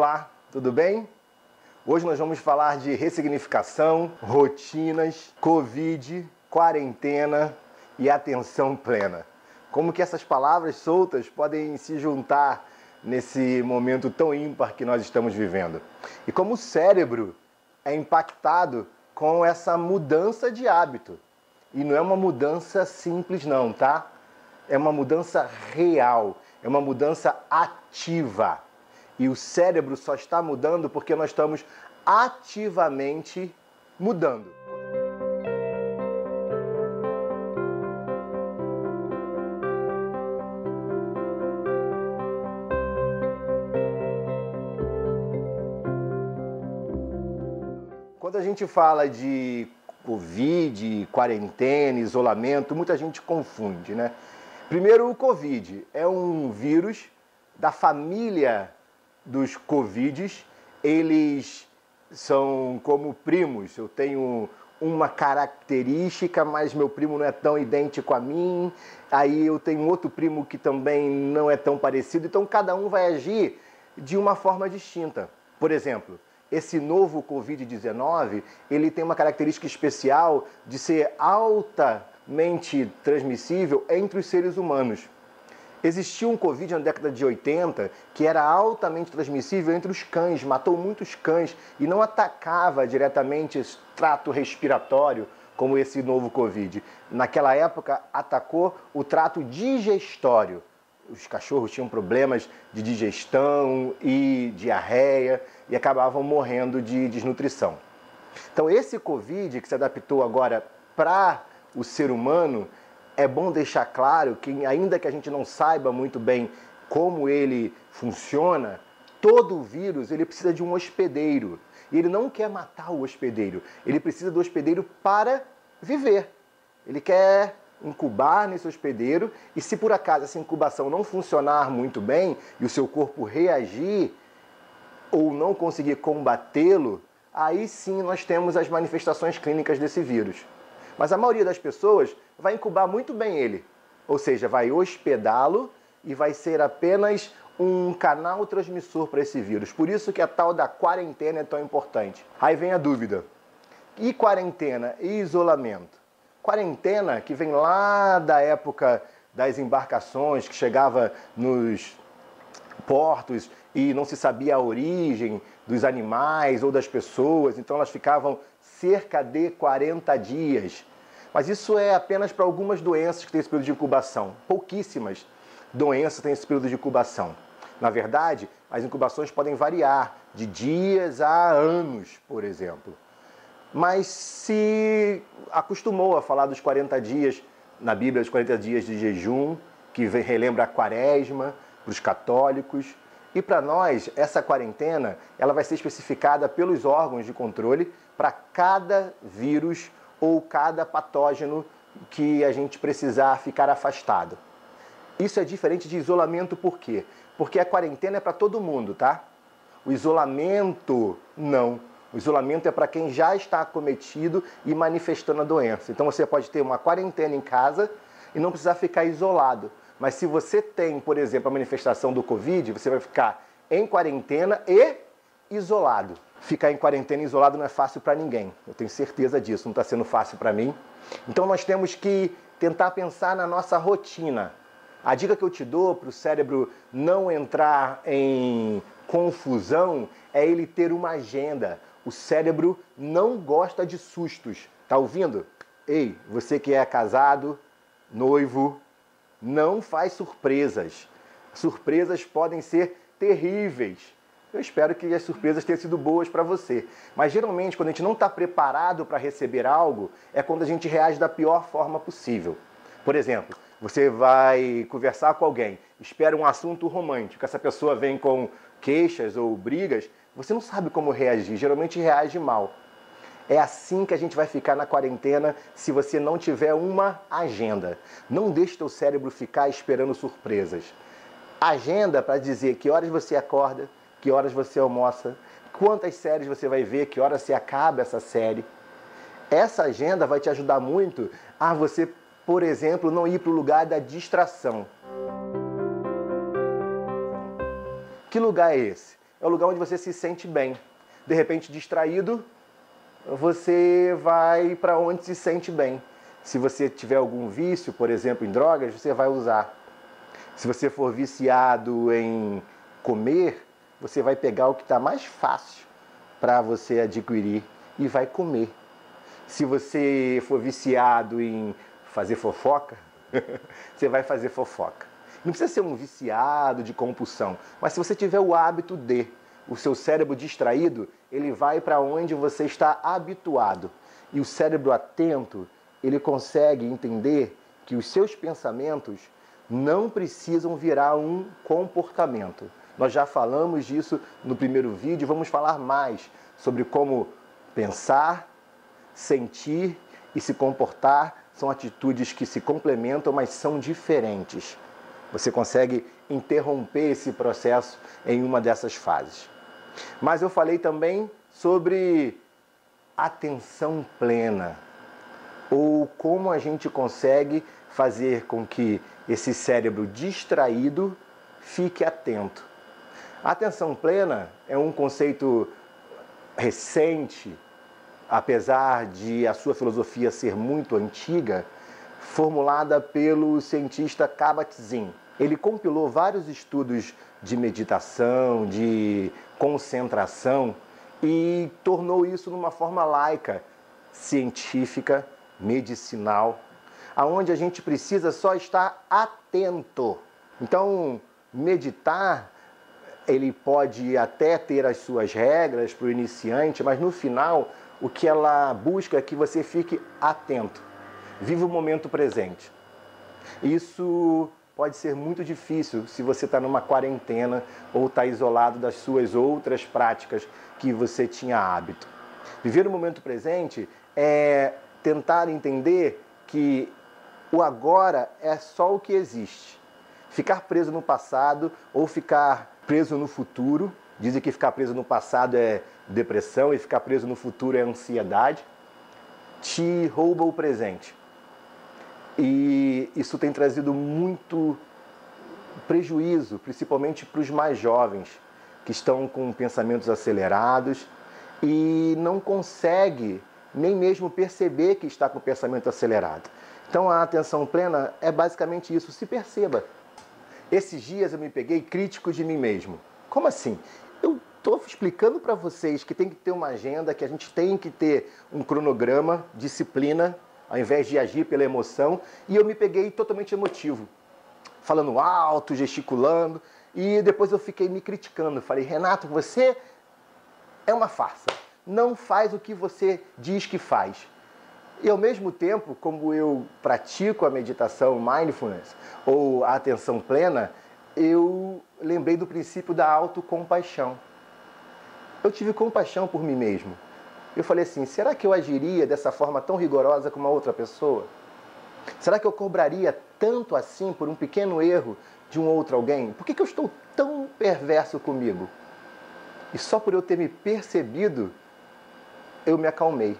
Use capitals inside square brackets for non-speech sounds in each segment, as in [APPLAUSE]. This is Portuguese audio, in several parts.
Olá, tudo bem? Hoje nós vamos falar de ressignificação, rotinas, Covid, quarentena e atenção plena. Como que essas palavras soltas podem se juntar nesse momento tão ímpar que nós estamos vivendo? E como o cérebro é impactado com essa mudança de hábito. E não é uma mudança simples não, tá? É uma mudança real, é uma mudança ativa. E o cérebro só está mudando porque nós estamos ativamente mudando. Quando a gente fala de Covid, quarentena, isolamento, muita gente confunde, né? Primeiro, o Covid é um vírus da família dos Covides. Eles são como primos. Eu tenho uma característica, mas meu primo não é tão idêntico a mim. Aí eu tenho outro primo que também não é tão parecido. Então cada um vai agir de uma forma distinta. Por exemplo, esse novo Covid-19, ele tem uma característica especial de ser alta mente transmissível entre os seres humanos. Existia um Covid na década de 80 que era altamente transmissível entre os cães, matou muitos cães e não atacava diretamente esse trato respiratório como esse novo Covid. Naquela época, atacou o trato digestório. Os cachorros tinham problemas de digestão e diarreia e acabavam morrendo de desnutrição. Então, esse Covid que se adaptou agora para o ser humano, é bom deixar claro que, ainda que a gente não saiba muito bem como ele funciona, todo vírus ele precisa de um hospedeiro. E ele não quer matar o hospedeiro, ele precisa do hospedeiro para viver. Ele quer incubar nesse hospedeiro e se por acaso essa incubação não funcionar muito bem e o seu corpo reagir ou não conseguir combatê-lo, aí sim nós temos as manifestações clínicas desse vírus. Mas a maioria das pessoas vai incubar muito bem ele, ou seja, vai hospedá-lo e vai ser apenas um canal transmissor para esse vírus. Por isso que a tal da quarentena é tão importante. Aí vem a dúvida: e quarentena e isolamento? Quarentena que vem lá da época das embarcações que chegava nos portos e não se sabia a origem dos animais ou das pessoas, então elas ficavam cerca de 40 dias mas isso é apenas para algumas doenças que têm esse período de incubação. Pouquíssimas doenças têm esse período de incubação. Na verdade, as incubações podem variar de dias a anos, por exemplo. Mas se acostumou a falar dos 40 dias na Bíblia, os 40 dias de jejum, que relembra a quaresma para os católicos. E para nós, essa quarentena ela vai ser especificada pelos órgãos de controle para cada vírus ou cada patógeno que a gente precisar ficar afastado. Isso é diferente de isolamento por quê? Porque a quarentena é para todo mundo, tá? O isolamento não. O isolamento é para quem já está acometido e manifestando a doença. Então você pode ter uma quarentena em casa e não precisar ficar isolado. Mas se você tem, por exemplo, a manifestação do Covid, você vai ficar em quarentena e isolado ficar em quarentena isolado não é fácil para ninguém. Eu tenho certeza disso, não está sendo fácil para mim. Então nós temos que tentar pensar na nossa rotina. A dica que eu te dou para o cérebro não entrar em confusão é ele ter uma agenda. O cérebro não gosta de sustos. Tá ouvindo? Ei, você que é casado, noivo, não faz surpresas. Surpresas podem ser terríveis. Eu espero que as surpresas tenham sido boas para você. Mas geralmente, quando a gente não está preparado para receber algo, é quando a gente reage da pior forma possível. Por exemplo, você vai conversar com alguém, espera um assunto romântico, essa pessoa vem com queixas ou brigas, você não sabe como reagir, geralmente reage mal. É assim que a gente vai ficar na quarentena se você não tiver uma agenda. Não deixe teu cérebro ficar esperando surpresas. Agenda para dizer que horas você acorda, que horas você almoça, quantas séries você vai ver, que horas se acaba essa série. Essa agenda vai te ajudar muito a você, por exemplo, não ir para o lugar da distração. Que lugar é esse? é o lugar onde você se sente bem. De repente, distraído, você vai para onde se sente bem. Se você tiver algum vício, por exemplo, em drogas, você vai usar. Se você for viciado em comer, você vai pegar o que está mais fácil para você adquirir e vai comer. Se você for viciado em fazer fofoca, [LAUGHS] você vai fazer fofoca. Não precisa ser um viciado de compulsão, mas se você tiver o hábito de, o seu cérebro distraído, ele vai para onde você está habituado. E o cérebro atento, ele consegue entender que os seus pensamentos não precisam virar um comportamento. Nós já falamos disso no primeiro vídeo, vamos falar mais sobre como pensar, sentir e se comportar são atitudes que se complementam, mas são diferentes. Você consegue interromper esse processo em uma dessas fases. Mas eu falei também sobre atenção plena, ou como a gente consegue fazer com que esse cérebro distraído fique atento. Atenção plena é um conceito recente, apesar de a sua filosofia ser muito antiga, formulada pelo cientista Kabat-Zinn. Ele compilou vários estudos de meditação, de concentração e tornou isso numa forma laica, científica, medicinal, aonde a gente precisa só estar atento. Então, meditar ele pode até ter as suas regras para o iniciante, mas no final o que ela busca é que você fique atento. Viva o momento presente. Isso pode ser muito difícil se você está numa quarentena ou está isolado das suas outras práticas que você tinha hábito. Viver o momento presente é tentar entender que o agora é só o que existe. Ficar preso no passado ou ficar preso no futuro, dizem que ficar preso no passado é depressão e ficar preso no futuro é ansiedade, te rouba o presente. E isso tem trazido muito prejuízo, principalmente para os mais jovens, que estão com pensamentos acelerados e não consegue nem mesmo perceber que está com o pensamento acelerado. Então a atenção plena é basicamente isso, se perceba. Esses dias eu me peguei crítico de mim mesmo. Como assim? Eu estou explicando para vocês que tem que ter uma agenda, que a gente tem que ter um cronograma, disciplina, ao invés de agir pela emoção, e eu me peguei totalmente emotivo, falando alto, gesticulando, e depois eu fiquei me criticando. Falei, Renato, você é uma farsa. Não faz o que você diz que faz. E ao mesmo tempo, como eu pratico a meditação mindfulness ou a atenção plena, eu lembrei do princípio da autocompaixão. Eu tive compaixão por mim mesmo. Eu falei assim: será que eu agiria dessa forma tão rigorosa com uma outra pessoa? Será que eu cobraria tanto assim por um pequeno erro de um outro alguém? Por que, que eu estou tão perverso comigo? E só por eu ter me percebido, eu me acalmei.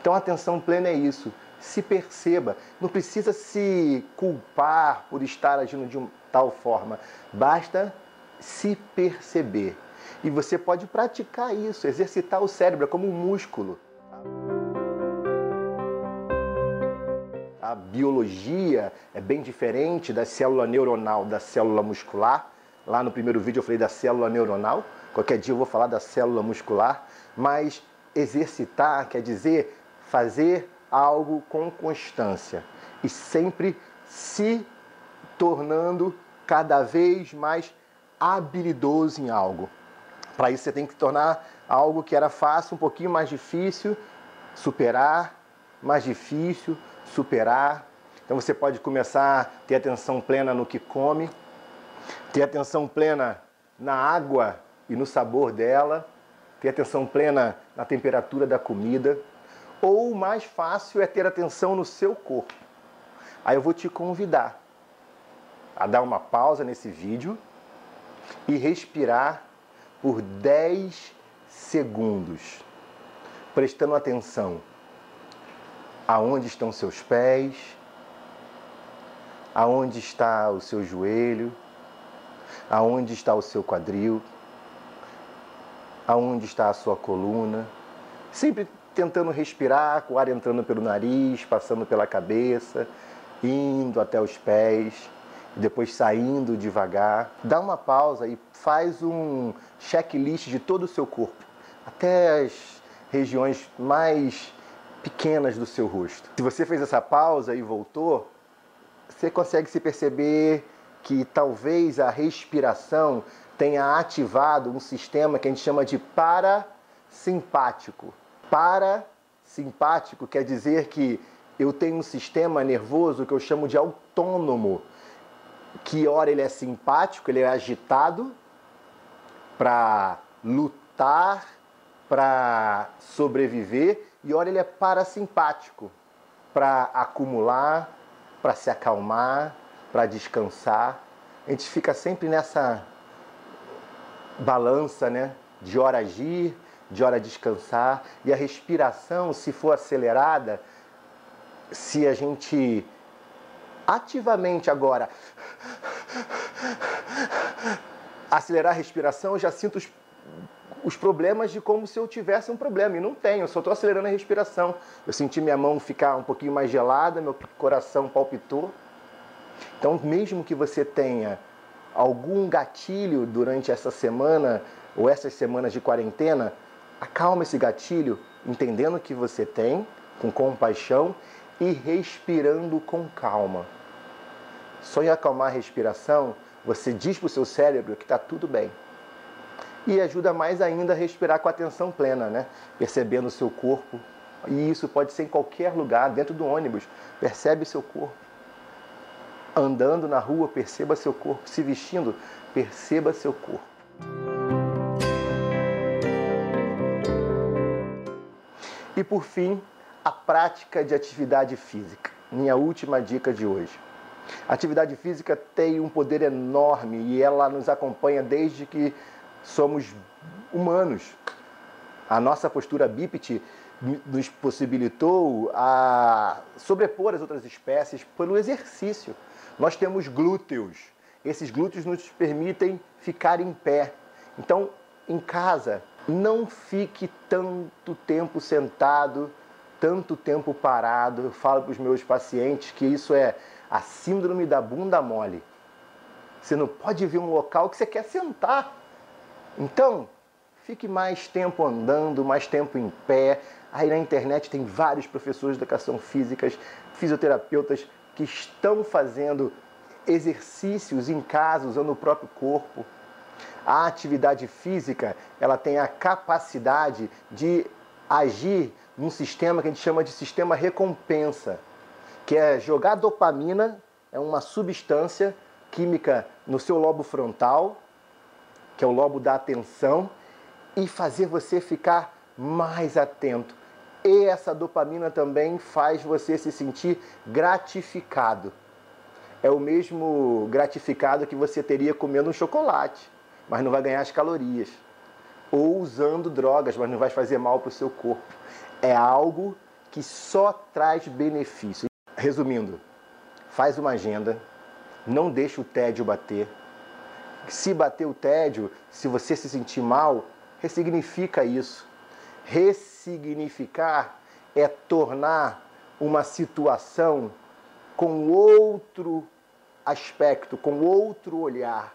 Então atenção plena é isso. Se perceba. Não precisa se culpar por estar agindo de tal forma. Basta se perceber. E você pode praticar isso, exercitar o cérebro é como um músculo. A biologia é bem diferente da célula neuronal da célula muscular. Lá no primeiro vídeo eu falei da célula neuronal. Qualquer dia eu vou falar da célula muscular. Mas exercitar quer dizer fazer algo com constância e sempre se tornando cada vez mais habilidoso em algo. Para isso você tem que tornar algo que era fácil um pouquinho mais difícil, superar, mais difícil, superar. Então você pode começar a ter atenção plena no que come, ter atenção plena na água e no sabor dela, ter atenção plena na temperatura da comida, ou o mais fácil é ter atenção no seu corpo. Aí eu vou te convidar a dar uma pausa nesse vídeo e respirar por 10 segundos, prestando atenção aonde estão seus pés, aonde está o seu joelho, aonde está o seu quadril, aonde está a sua coluna, sempre tentando respirar, com o ar entrando pelo nariz, passando pela cabeça, indo até os pés, depois saindo devagar. Dá uma pausa e faz um checklist de todo o seu corpo, até as regiões mais pequenas do seu rosto. Se você fez essa pausa e voltou, você consegue se perceber que talvez a respiração tenha ativado um sistema que a gente chama de parasimpático. Parasimpático quer dizer que eu tenho um sistema nervoso que eu chamo de autônomo, que ora ele é simpático, ele é agitado para lutar, para sobreviver, e ora ele é parasimpático para acumular, para se acalmar, para descansar. A gente fica sempre nessa balança, né? De hora agir, de hora descansar. E a respiração, se for acelerada, se a gente ativamente agora acelerar a respiração, eu já sinto os, os problemas de como se eu tivesse um problema. E não tenho, eu só estou acelerando a respiração. Eu senti minha mão ficar um pouquinho mais gelada, meu coração palpitou. Então, mesmo que você tenha algum gatilho durante essa semana ou essas semanas de quarentena, acalma esse gatilho, entendendo que você tem, com compaixão e respirando com calma. Só em acalmar a respiração, você diz para o seu cérebro que está tudo bem. E ajuda mais ainda a respirar com atenção plena, né? Percebendo o seu corpo. E isso pode ser em qualquer lugar, dentro do ônibus. Percebe seu corpo. Andando na rua, perceba seu corpo. Se vestindo, perceba seu corpo. E por fim, a prática de atividade física. Minha última dica de hoje. A atividade física tem um poder enorme e ela nos acompanha desde que somos humanos. A nossa postura bípede nos possibilitou a sobrepor as outras espécies pelo exercício. Nós temos glúteos. Esses glúteos nos permitem ficar em pé. Então, em casa, não fique tanto tempo sentado, tanto tempo parado. Eu falo para os meus pacientes que isso é a síndrome da bunda mole. Você não pode ver um local que você quer sentar. Então, fique mais tempo andando, mais tempo em pé. Aí na internet tem vários professores de educação física, fisioterapeutas que estão fazendo exercícios em casa usando o próprio corpo. A atividade física, ela tem a capacidade de agir num sistema que a gente chama de sistema recompensa, que é jogar dopamina, é uma substância química no seu lobo frontal, que é o lobo da atenção, e fazer você ficar mais atento. E essa dopamina também faz você se sentir gratificado. É o mesmo gratificado que você teria comendo um chocolate, mas não vai ganhar as calorias. Ou usando drogas, mas não vai fazer mal para o seu corpo. É algo que só traz benefício. Resumindo, faz uma agenda, não deixa o tédio bater. Se bater o tédio, se você se sentir mal, ressignifica isso. Ressignificar é tornar uma situação com outro aspecto, com outro olhar.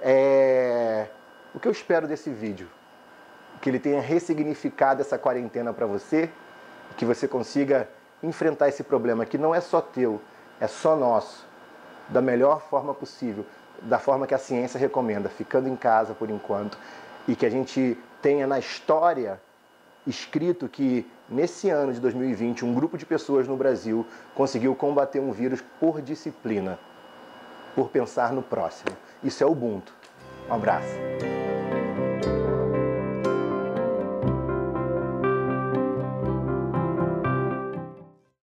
É... O que eu espero desse vídeo? Que ele tenha ressignificado essa quarentena para você, que você consiga enfrentar esse problema que não é só teu, é só nosso, da melhor forma possível, da forma que a ciência recomenda, ficando em casa por enquanto, e que a gente tenha na história escrito que nesse ano de 2020 um grupo de pessoas no Brasil conseguiu combater um vírus por disciplina, por pensar no próximo. Isso é Ubuntu. Um abraço.